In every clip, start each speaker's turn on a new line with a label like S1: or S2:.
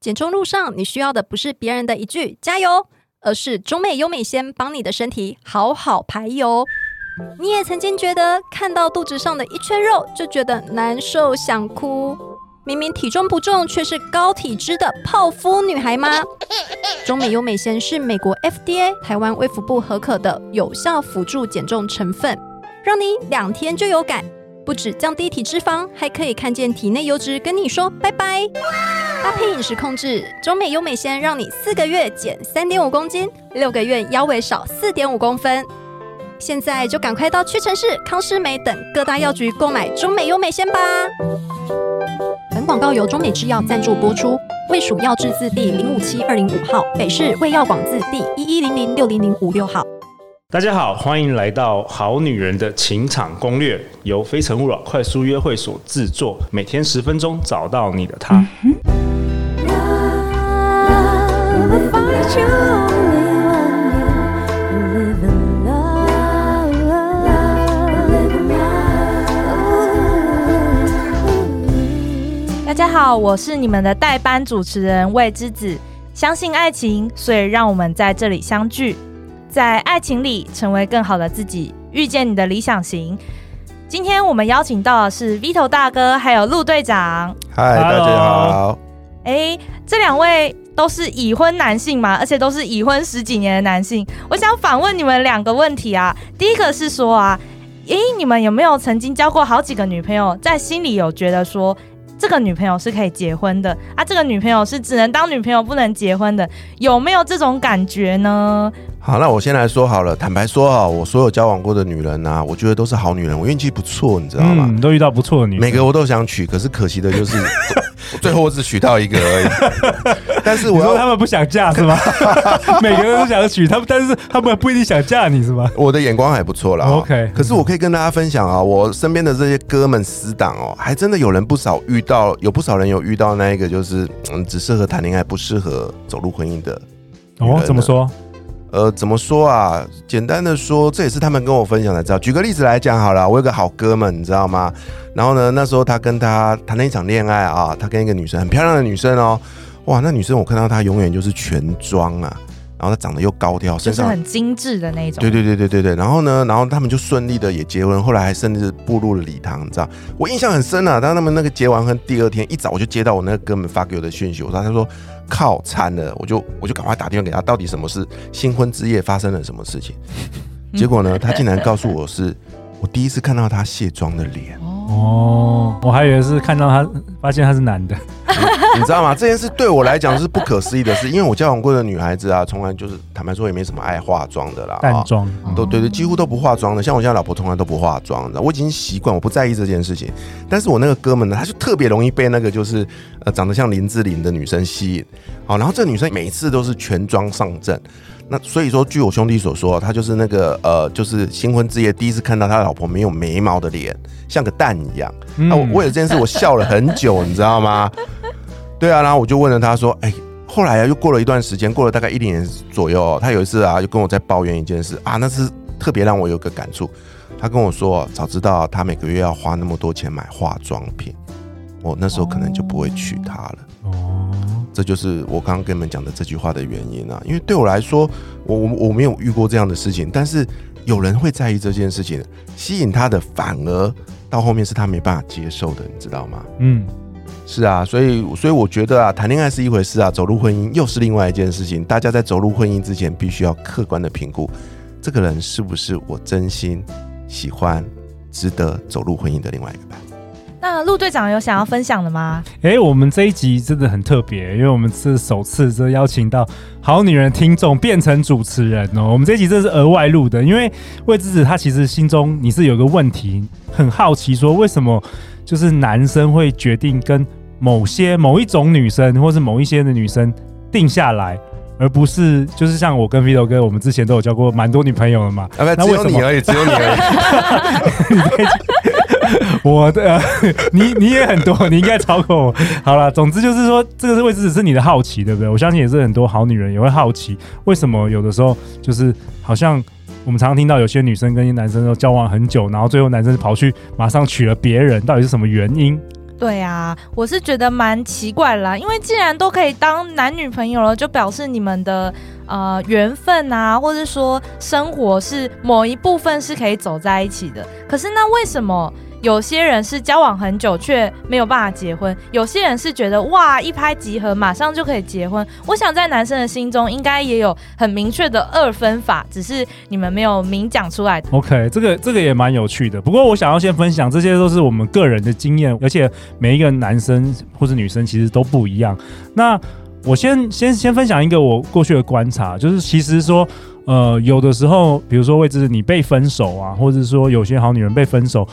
S1: 减重路上，你需要的不是别人的一句“加油”，而是中美优美先帮你的身体好好排油。你也曾经觉得看到肚子上的一圈肉就觉得难受想哭，明明体重不重却是高体脂的泡芙女孩吗？中美优美先是美国 FDA、台湾卫福部核可的有效辅助减重成分，让你两天就有感。不止降低体脂肪，还可以看见体内油脂跟你说拜拜。搭配饮食控制，中美优美鲜让你四个月减三点五公斤，六个月腰围少四点五公分。现在就赶快到屈臣氏、康师美等各大药局购买中美优美鲜吧。本广告由中美制药赞助播出，卫署药字字第零五七二零五号，北市卫药广字第一一零零六零零五六号。
S2: 大家好，欢迎来到《好女人的情场攻略》，由非诚勿扰快速约会所制作，每天十分钟，找到你的他。
S3: 大家好，我是你们的代班主持人魏之子，相信爱情，所以让我们在这里相聚。在爱情里成为更好的自己，遇见你的理想型。今天我们邀请到的是 Vito 大哥，还有陆队长。
S4: 嗨，大家好。
S3: 哎、欸，这两位都是已婚男性嘛，而且都是已婚十几年的男性。我想反问你们两个问题啊。第一个是说啊，哎、欸，你们有没有曾经交过好几个女朋友，在心里有觉得说，这个女朋友是可以结婚的啊，这个女朋友是只能当女朋友不能结婚的，有没有这种感觉呢？
S4: 好，那我先来说好了。坦白说啊，我所有交往过的女人啊，我觉得都是好女人，我运气不错，你知道吗？
S2: 嗯，都遇到不错的女人，
S4: 每个我都想娶，可是可惜的就是最后我只娶到一个而已。但是我说
S2: 他们不想嫁是吗？每个人都想娶他们，但是他们不一定想嫁你是吗？
S4: 我的眼光还不错啦。OK，可是我可以跟大家分享啊，我身边的这些哥们死党哦，还真的有人不少遇到，有不少人有遇到那一个就是嗯，只适合谈恋爱，不适合走入婚姻的。
S2: 哦，怎么说？
S4: 呃，怎么说啊？简单的说，这也是他们跟我分享的。知道？举个例子来讲好了，我有个好哥们，你知道吗？然后呢，那时候他跟他谈了一场恋爱啊，他跟一个女生，很漂亮的女生哦，哇，那女生我看到她永远就是全妆啊，然后他长得又高挑，身上
S3: 就是很精致的那种。
S4: 对对对对对对。然后呢，然后他们就顺利的也结婚，后来还甚至步入了礼堂，你知道？我印象很深啊。当他们那个结完婚第二天一早，我就接到我那个哥们发给我的讯息，我说他说。靠惨了，我就我就赶快打电话给他，到底什么事？新婚之夜发生了什么事情？结果呢，他竟然告诉我是我第一次看到他卸妆的脸。
S2: 哦，我还以为是看到他，发现他是男的。
S4: 你知道吗？这件事对我来讲是不可思议的事，因为我交往过的女孩子啊，从来就是坦白说也没什么爱化妆的啦，
S2: 淡妆
S4: 都对对，几乎都不化妆的。像我现在老婆从来都不化妆的，我已经习惯，我不在意这件事情。但是我那个哥们呢，他就特别容易被那个就是呃长得像林志玲的女生吸引。好，然后这个女生每次都是全妆上阵。那所以说，据我兄弟所说，他就是那个呃，就是新婚之夜第一次看到他老婆没有眉毛的脸，像个蛋一样。那我为了这件事，我笑了很久，你知道吗？对啊，然后我就问了他说：“哎，后来啊，又过了一段时间，过了大概一年左右，他有一次啊，就跟我在抱怨一件事啊，那是特别让我有个感触。他跟我说，早知道他每个月要花那么多钱买化妆品，我那时候可能就不会娶她了。”哦这就是我刚刚跟你们讲的这句话的原因啊，因为对我来说，我我我没有遇过这样的事情，但是有人会在意这件事情，吸引他的反而到后面是他没办法接受的，你知道吗？嗯，是啊，所以所以我觉得啊，谈恋爱是一回事啊，走入婚姻又是另外一件事情。大家在走入婚姻之前，必须要客观的评估这个人是不是我真心喜欢、值得走入婚姻的另外一个伴。
S3: 那陆队长有想要分享的吗？
S2: 哎、欸，我们这一集真的很特别，因为我们是首次这邀请到好女人听众变成主持人哦。我们这一集真的是额外录的，因为魏之子他其实心中你是有个问题，很好奇说为什么就是男生会决定跟某些某一种女生，或是某一些的女生定下来，而不是就是像我跟 Vito 哥，我们之前都有交过蛮多女朋友的嘛。
S4: 啊，那只有你而已？只有你而已。
S2: 我的、呃，你你也很多，你应该超过我。好了，总之就是说，这个是为只是你的好奇，对不对？我相信也是很多好女人也会好奇，为什么有的时候就是好像我们常常听到有些女生跟男生都交往很久，然后最后男生跑去马上娶了别人，到底是什么原因？
S3: 对啊，我是觉得蛮奇怪啦，因为既然都可以当男女朋友了，就表示你们的呃缘分啊，或者说生活是某一部分是可以走在一起的。可是那为什么？有些人是交往很久却没有办法结婚，有些人是觉得哇一拍即合，马上就可以结婚。我想在男生的心中应该也有很明确的二分法，只是你们没有明讲出来。
S2: OK，这个这个也蛮有趣的。不过我想要先分享，这些都是我们个人的经验，而且每一个男生或者女生其实都不一样。那我先先先分享一个我过去的观察，就是其实说，呃，有的时候，比如说位置你被分手啊，或者说有些好女人被分手。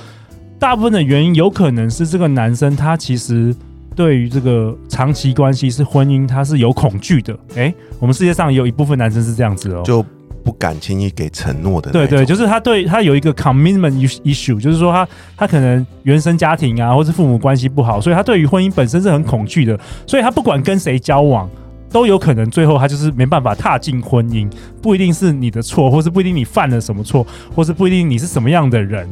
S2: 大部分的原因有可能是这个男生他其实对于这个长期关系是婚姻，他是有恐惧的。哎，我们世界上也有一部分男生是这样子哦，
S4: 就不敢轻易给承诺的。
S2: 对对，就是他对他有一个 commitment issue，就是说他他可能原生家庭啊，或是父母关系不好，所以他对于婚姻本身是很恐惧的。所以他不管跟谁交往，都有可能最后他就是没办法踏进婚姻。不一定是你的错，或是不一定你犯了什么错，或是不一定你是什么样的人。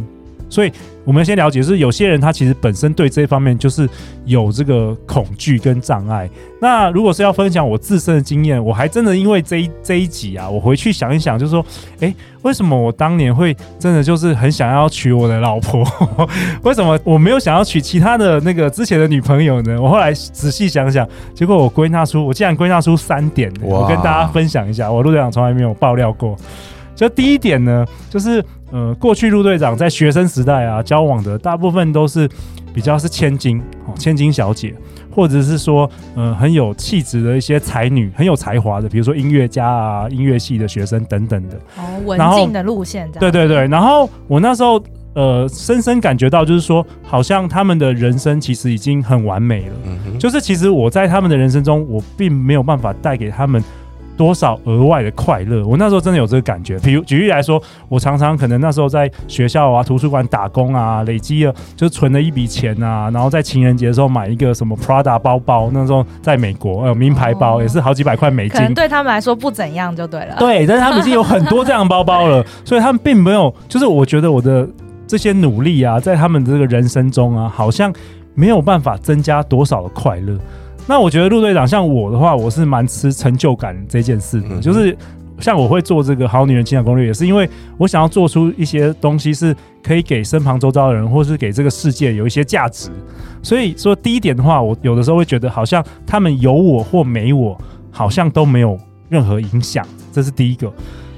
S2: 所以，我们先了解，是有些人他其实本身对这方面就是有这个恐惧跟障碍。那如果是要分享我自身的经验，我还真的因为这一这一集啊，我回去想一想，就是说，诶，为什么我当年会真的就是很想要娶我的老婆？为什么我没有想要娶其他的那个之前的女朋友呢？我后来仔细想想，结果我归纳出，我竟然归纳出三点，我跟大家分享一下，我陆队长从来没有爆料过。就第一点呢，就是呃，过去陆队长在学生时代啊，交往的大部分都是比较是千金哦，千金小姐，或者是说呃很有气质的一些才女，很有才华的，比如说音乐家啊、音乐系的学生等等的。
S3: 哦，文静的路线。
S2: 对对对，然后我那时候呃，深深感觉到，就是说，好像他们的人生其实已经很完美了。嗯哼。就是其实我在他们的人生中，我并没有办法带给他们。多少额外的快乐？我那时候真的有这个感觉。比如举例来说，我常常可能那时候在学校啊、图书馆打工啊，累积了就存了一笔钱啊，然后在情人节的时候买一个什么 Prada 包包，那时候在美国呃名牌包，也是好几百块美金。可
S3: 能对他们来说不怎样就对了。
S2: 对，但是他们已经有很多这样包包了，所以他们并没有，就是我觉得我的这些努力啊，在他们的这个人生中啊，好像没有办法增加多少的快乐。那我觉得陆队长像我的话，我是蛮吃成就感这件事的，就是像我会做这个好女人情感攻略，也是因为我想要做出一些东西是可以给身旁周遭的人，或是给这个世界有一些价值。所以说第一点的话，我有的时候会觉得好像他们有我或没我，好像都没有任何影响，这是第一个。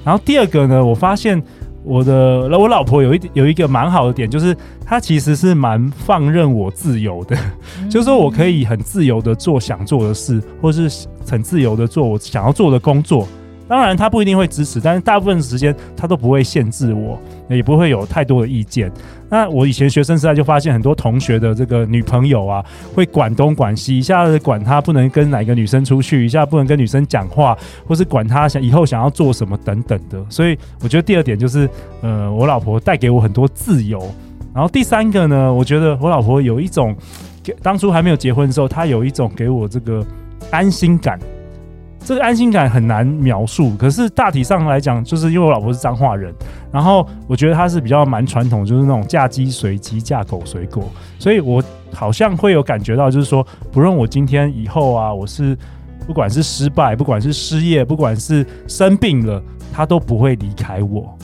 S2: 然后第二个呢，我发现。我的我老婆有一点有一个蛮好的点，就是她其实是蛮放任我自由的，嗯、就是说我可以很自由的做想做的事，或是很自由的做我想要做的工作。当然，他不一定会支持，但是大部分时间他都不会限制我，也不会有太多的意见。那我以前学生时代就发现很多同学的这个女朋友啊，会管东管西，一下子管他不能跟哪个女生出去，一下不能跟女生讲话，或是管他想以后想要做什么等等的。所以我觉得第二点就是，呃，我老婆带给我很多自由。然后第三个呢，我觉得我老婆有一种，当初还没有结婚的时候，她有一种给我这个安心感。这个安心感很难描述，可是大体上来讲，就是因为我老婆是彰化人，然后我觉得她是比较蛮传统，就是那种嫁鸡随鸡，嫁狗随狗，所以我好像会有感觉到，就是说，不论我今天以后啊，我是不管是失败，不管是失业，不管是生病了，她都不会离开我，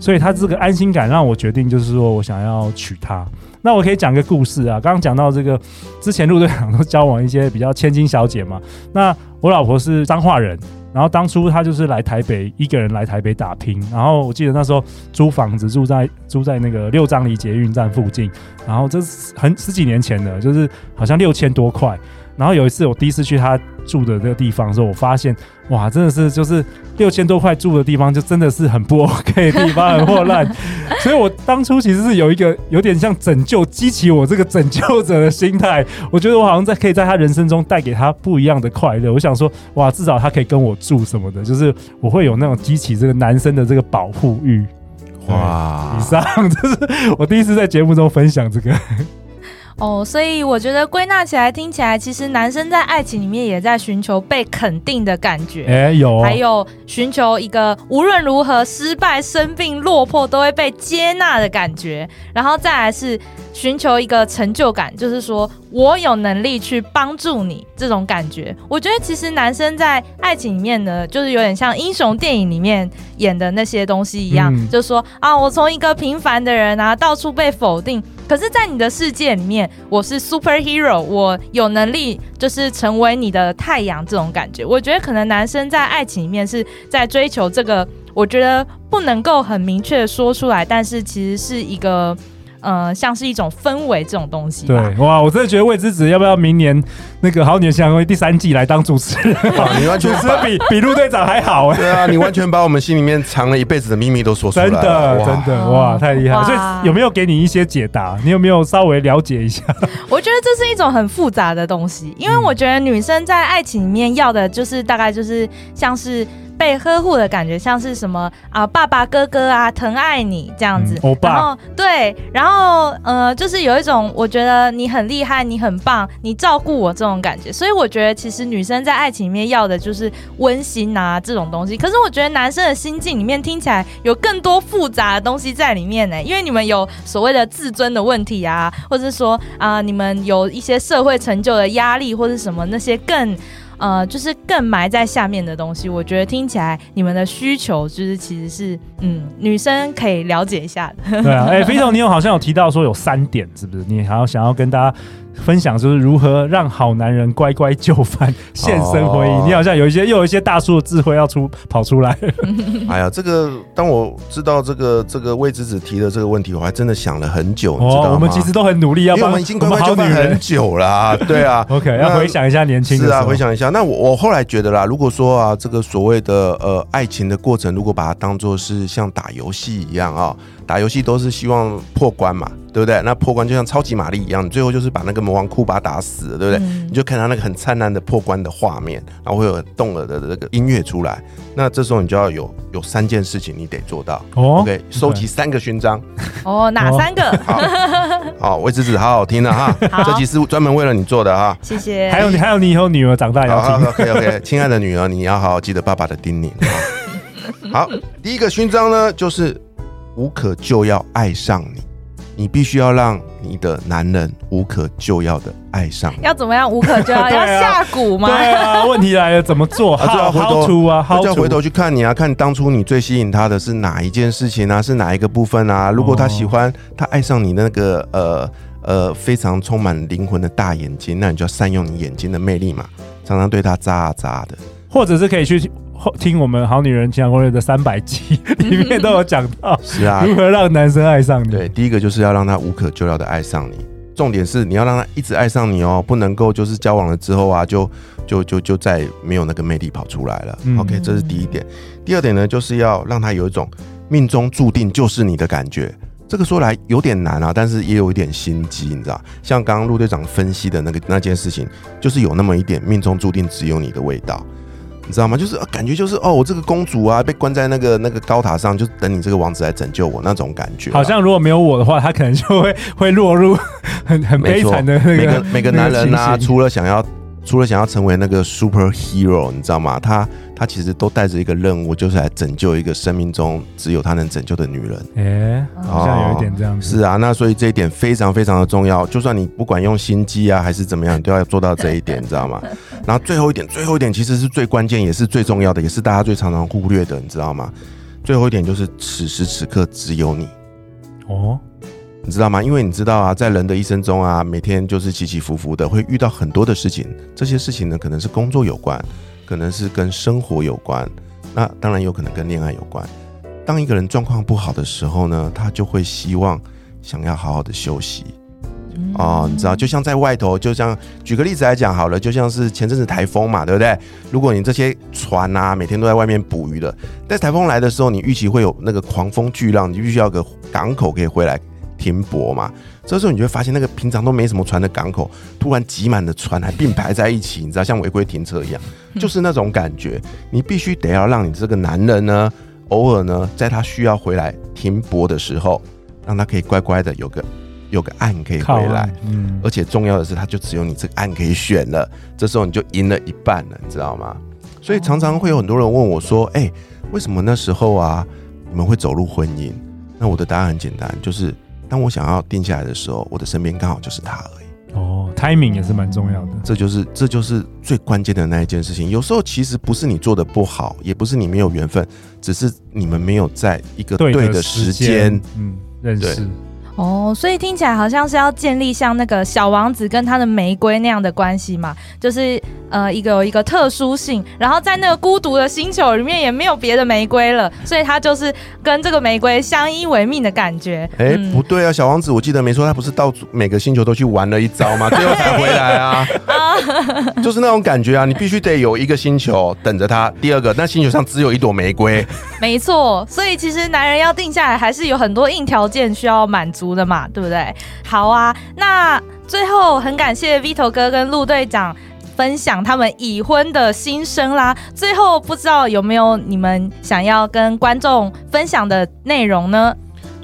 S2: 所以她这个安心感让我决定，就是说我想要娶她。那我可以讲个故事啊，刚刚讲到这个，之前陆队长都交往一些比较千金小姐嘛。那我老婆是彰化人，然后当初她就是来台北，一个人来台北打拼。然后我记得那时候租房子住在住在那个六张犁捷运站附近，然后这是很十几年前的，就是好像六千多块。然后有一次我第一次去他住的那个地方的时候，我发现哇，真的是就是六千多块住的地方，就真的是很不 OK 的地方，很破烂。所以我当初其实是有一个有点像拯救，激起我这个拯救者的心态。我觉得我好像在可以在他人生中带给他不一样的快乐。我想说，哇，至少他可以跟我住什么的，就是我会有那种激起这个男生的这个保护欲。哇，以上这是我第一次在节目中分享这个。
S3: 哦，所以我觉得归纳起来，听起来其实男生在爱情里面也在寻求被肯定的感觉，
S2: 哎，有，
S3: 还有寻求一个无论如何失败、生病、落魄都会被接纳的感觉，然后再来是寻求一个成就感，就是说我有能力去帮助你这种感觉。我觉得其实男生在爱情里面呢，就是有点像英雄电影里面演的那些东西一样，嗯、就是说啊，我从一个平凡的人啊，到处被否定，可是，在你的世界里面，我是 superhero，我有能力就是成为你的太阳这种感觉。我觉得可能男生在爱情里面是在追求这个。我觉得不能够很明确的说出来，但是其实是一个，呃，像是一种氛围这种东西。
S2: 对，哇，我真的觉得魏之子要不要明年那个好女人相会第三季来当主持人？
S4: 你完全
S2: 主持人比比陆队长还好哎。
S4: 对啊，你完全把我们心里面藏了一辈子的秘密都说出来了。
S2: 真的，真的，哇，太厉害！所以有没有给你一些解答？你有没有稍微了解一下？
S3: 我觉得这是一种很复杂的东西，因为我觉得女生在爱情里面要的就是大概就是像是。被呵护的感觉，像是什么啊，爸爸、哥哥啊，疼爱你这样子。然后对，然后呃，就是有一种我觉得你很厉害，你很棒，你照顾我这种感觉。所以我觉得其实女生在爱情里面要的就是温馨啊这种东西。可是我觉得男生的心境里面听起来有更多复杂的东西在里面呢，因为你们有所谓的自尊的问题啊，或者是说啊、呃，你们有一些社会成就的压力，或者什么那些更。呃，就是更埋在下面的东西，我觉得听起来你们的需求就是其实是，嗯，女生可以了解一下的。
S2: 对啊，哎、欸，飞总，你有好像有提到说有三点，是不是？你还要想要跟大家。分享就是如何让好男人乖乖就范，现身回应。你好像有一些又有一些大叔的智慧要出跑出来。
S4: 哎呀，这个当我知道这个这个魏子子提的这个问题，我还真的想了很久。你知道吗？
S2: 我们其实都很努力要帮，
S4: 因为我们已经乖乖就范很久了啊。对啊，
S2: OK，要回想一下年轻。
S4: 是啊，回想一下。那我我后来觉得啦，如果说啊，这个所谓的呃爱情的过程，如果把它当做是像打游戏一样啊。打游戏都是希望破关嘛，对不对？那破关就像超级玛丽一样，你最后就是把那个魔王库巴打死了，对不对？嗯、你就看他那个很灿烂的破关的画面，然后会有动耳的这个音乐出来。那这时候你就要有有三件事情你得做到。哦，OK，收集三个勋章。
S3: 哦，哪三个？
S4: 好，好魏之子好好听了哈，好这集是专门为了你做的哈。
S3: 谢谢。
S2: 还有你，还有你以后女儿长大要听。
S4: OK OK，亲爱的女儿，你要好好记得爸爸的叮咛。好，第一个勋章呢，就是。无可救药爱上你，你必须要让你的男人无可救药的爱上你。
S3: 要怎么样无可救药？要下蛊吗？
S2: 对啊，问题来了，怎么做？
S4: 他就要回头就要回头去看你啊，看当初你最吸引他的是哪一件事情啊，是哪一个部分啊？如果他喜欢，他爱上你那个呃呃非常充满灵魂的大眼睛，那你就要善用你眼睛的魅力嘛，常常对他眨啊眨的，
S2: 或者是可以去。听我们《好女人情感攻略》的三百集 里面都有讲到，是啊，如何让男生爱上你？
S4: 对，第一个就是要让他无可救药的爱上你，重点是你要让他一直爱上你哦，不能够就是交往了之后啊，就就就就再没有那个魅力跑出来了。嗯、OK，这是第一点。第二点呢，就是要让他有一种命中注定就是你的感觉。这个说来有点难啊，但是也有一点心机，你知道？像刚刚陆队长分析的那个那件事情，就是有那么一点命中注定只有你的味道。你知道吗？就是感觉就是哦，我这个公主啊，被关在那个那个高塔上，就等你这个王子来拯救我那种感觉。
S2: 好像如果没有我的话，他可能就会会落入很很悲惨的那个。
S4: 每个每个男人啊，除了想要。除了想要成为那个 superhero，你知道吗？他他其实都带着一个任务，就是来拯救一个生命中只有他能拯救的女人。
S2: 哎、欸，好像有一点这样子。
S4: 是啊，那所以这一点非常非常的重要。就算你不管用心机啊，还是怎么样，你都要做到这一点，你知道吗？然后最后一点，最后一点其实是最关键，也是最重要的，也是大家最常常忽略的，你知道吗？最后一点就是此时此刻只有你。哦。你知道吗？因为你知道啊，在人的一生中啊，每天就是起起伏伏的，会遇到很多的事情。这些事情呢，可能是工作有关，可能是跟生活有关，那当然有可能跟恋爱有关。当一个人状况不好的时候呢，他就会希望想要好好的休息。哦，你知道，就像在外头，就像举个例子来讲好了，就像是前阵子台风嘛，对不对？如果你这些船啊，每天都在外面捕鱼的，在台风来的时候，你预期会有那个狂风巨浪，你必须要个港口可以回来。停泊嘛，这时候你就会发现，那个平常都没什么船的港口，突然挤满了船，还并排在一起，你知道，像违规停车一样，就是那种感觉。你必须得要让你这个男人呢，偶尔呢，在他需要回来停泊的时候，让他可以乖乖的有个有个岸可以回来。嗯，而且重要的是，他就只有你这个岸可以选了。这时候你就赢了一半了，你知道吗？所以常常会有很多人问我说：“哎、欸，为什么那时候啊，你们会走入婚姻？”那我的答案很简单，就是。当我想要定下来的时候，我的身边刚好就是他而已。
S2: 哦，timing 也是蛮重要的，
S4: 这就是这就是最关键的那一件事情。有时候其实不是你做的不好，也不是你没有缘分，只是你们没有在一个对的时间，
S2: 嗯，认识。
S3: 哦，所以听起来好像是要建立像那个小王子跟他的玫瑰那样的关系嘛，就是呃一个有一个特殊性，然后在那个孤独的星球里面也没有别的玫瑰了，所以他就是跟这个玫瑰相依为命的感觉。
S4: 哎、欸，嗯、不对啊，小王子我记得没错，他不是到每个星球都去玩了一遭吗？最后才回来啊，就是那种感觉啊，你必须得有一个星球等着他，第二个那星球上只有一朵玫瑰。
S3: 没错，所以其实男人要定下来还是有很多硬条件需要满足的嘛，对不对？好啊，那最后很感谢 Vito 哥跟陆队长分享他们已婚的心声啦。最后不知道有没有你们想要跟观众分享的内容呢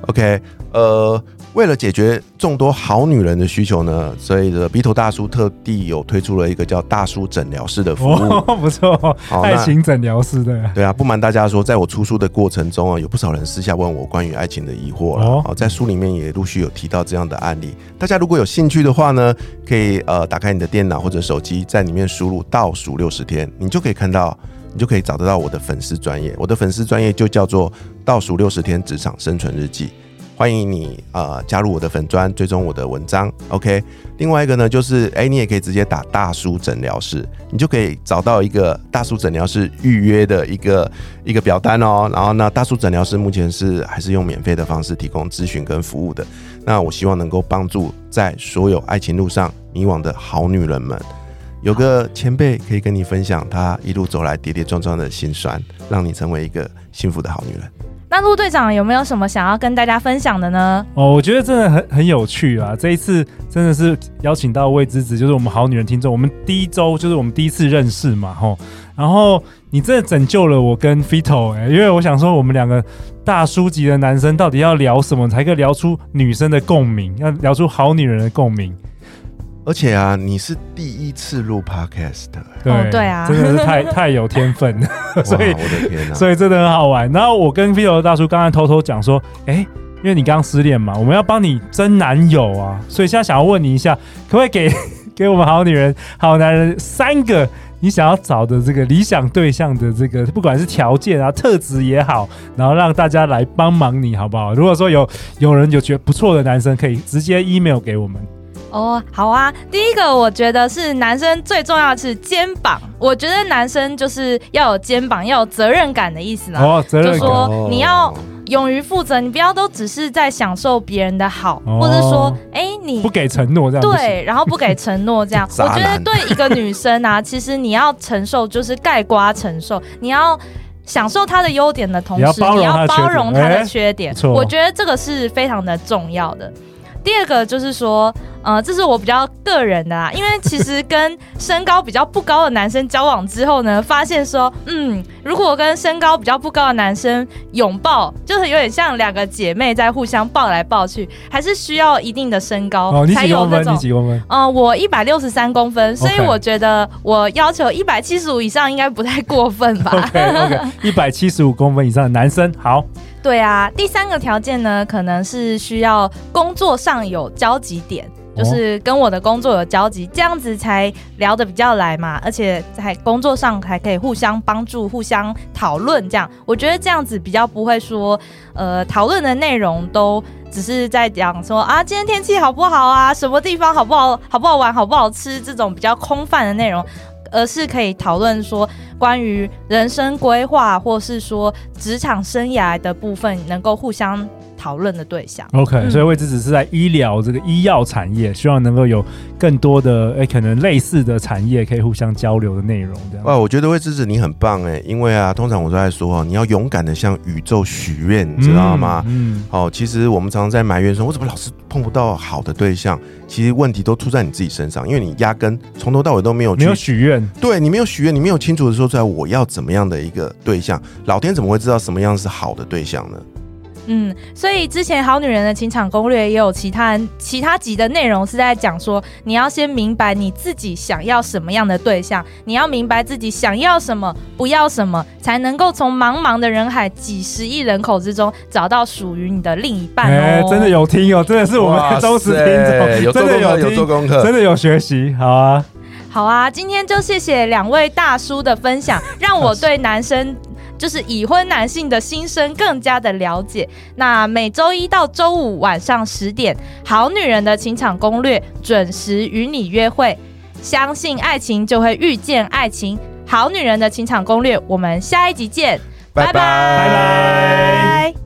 S4: ？OK，呃。为了解决众多好女人的需求呢，所以的 Vito 大叔特地有推出了一个叫大叔诊疗室的服务，
S2: 哦、不错，好爱情诊疗室的。
S4: 对啊，不瞒大家说，在我出书的过程中啊，有不少人私下问我关于爱情的疑惑了。哦，在书里面也陆续有提到这样的案例。大家如果有兴趣的话呢，可以呃打开你的电脑或者手机，在里面输入倒数六十天，你就可以看到，你就可以找得到我的粉丝专业。我的粉丝专业就叫做倒数六十天职场生存日记。欢迎你呃加入我的粉专，追踪我的文章，OK。另外一个呢，就是哎，你也可以直接打大叔诊疗室，你就可以找到一个大叔诊疗室预约的一个一个表单哦。然后呢，大叔诊疗室目前是还是用免费的方式提供咨询跟服务的。那我希望能够帮助在所有爱情路上迷惘的好女人们，有个前辈可以跟你分享他一路走来跌跌撞撞的辛酸，让你成为一个幸福的好女人。
S3: 那陆队长有没有什么想要跟大家分享的呢？
S2: 哦，我觉得真的很很有趣啊！这一次真的是邀请到魏之子，就是我们好女人听众，我们第一周就是我们第一次认识嘛，吼。然后你真的拯救了我跟 Vito 哎，因为我想说，我们两个大叔级的男生到底要聊什么才可以聊出女生的共鸣，要聊出好女人的共鸣。
S4: 而且啊，你是第一次录 podcast 的，
S2: 对、
S3: 哦、对啊，
S2: 真的是太太有天分了，所以
S4: 我的天哪，
S2: 所以真的很好玩。然后我跟 Vito 大叔刚才偷偷讲说，哎、欸，因为你刚失恋嘛，我们要帮你征男友啊，所以现在想要问你一下，可不可以给 给我们好女人、好男人三个你想要找的这个理想对象的这个，不管是条件啊、特质也好，然后让大家来帮忙你好不好？如果说有有人有觉得不错的男生，可以直接 email 给我们。
S3: 哦，好啊。第一个，我觉得是男生最重要的是肩膀。我觉得男生就是要有肩膀，要有责任感的意思呢。
S2: 哦，责任感。
S3: 就说你要勇于负责，你不要都只是在享受别人的好，
S2: 哦、
S3: 或者说，哎、欸，你
S2: 不给承诺这样。对，
S3: 然后不给承诺这样。我觉得对一个女生啊，其实你要承受就是盖瓜承受，你要享受他的优点的同时，你要包容他的缺点。欸、我觉得这个是非常的重要的。第二个就是说，呃，这是我比较个人的啦，因为其实跟身高比较不高的男生交往之后呢，发现说，嗯，如果我跟身高比较不高的男生拥抱，就是有点像两个姐妹在互相抱来抱去，还是需要一定的身高，
S2: 哦，
S3: 才有那种。
S2: 你几公分？
S3: 呃，我一百六十三公分，所以我觉得我要求一百七十五以上应该不太过分吧？
S2: OK，OK，一百七十五公分以上的男生好。
S3: 对啊，第三个条件呢，可能是需要工作上有交集点，就是跟我的工作有交集，这样子才聊得比较来嘛，而且在工作上还可以互相帮助、互相讨论，这样我觉得这样子比较不会说，呃，讨论的内容都只是在讲说啊，今天天气好不好啊，什么地方好不好、好不好玩、好不好吃这种比较空泛的内容。而是可以讨论说关于人生规划，或是说职场生涯的部分，能够互相讨论的对象。
S2: OK，、嗯、所以位置只是在医疗这个医药产业，希望能够有更多的哎、欸，可能类似的产业可以互相交流的内容。这样
S4: 哇，我觉得魏之子你很棒哎，因为啊，通常我都在说啊，你要勇敢的向宇宙许愿，你知道吗？嗯，好、嗯哦，其实我们常常在埋怨说，我怎么老是碰不到好的对象？其实问题都出在你自己身上，因为你压根从头到尾都没有
S2: 没有许愿，
S4: 对你没有许愿，你没有清楚的说出来我要怎么样的一个对象，老天怎么会知道什么样是好的对象呢？
S3: 嗯，所以之前《好女人的情场攻略》也有其他其他集的内容是在讲说，你要先明白你自己想要什么样的对象，你要明白自己想要什么，不要什么，才能够从茫茫的人海、几十亿人口之中找到属于你的另一半哦。
S2: 欸、真的有听哦，真的是我们的忠实听众，真的有
S4: 有做功课，
S2: 真的有学习，好啊，
S3: 好啊，今天就谢谢两位大叔的分享，让我对男生。就是已婚男性的心声更加的了解。那每周一到周五晚上十点，《好女人的情场攻略》准时与你约会。相信爱情，就会遇见爱情。《好女人的情场攻略》，我们下一集见，拜拜拜拜。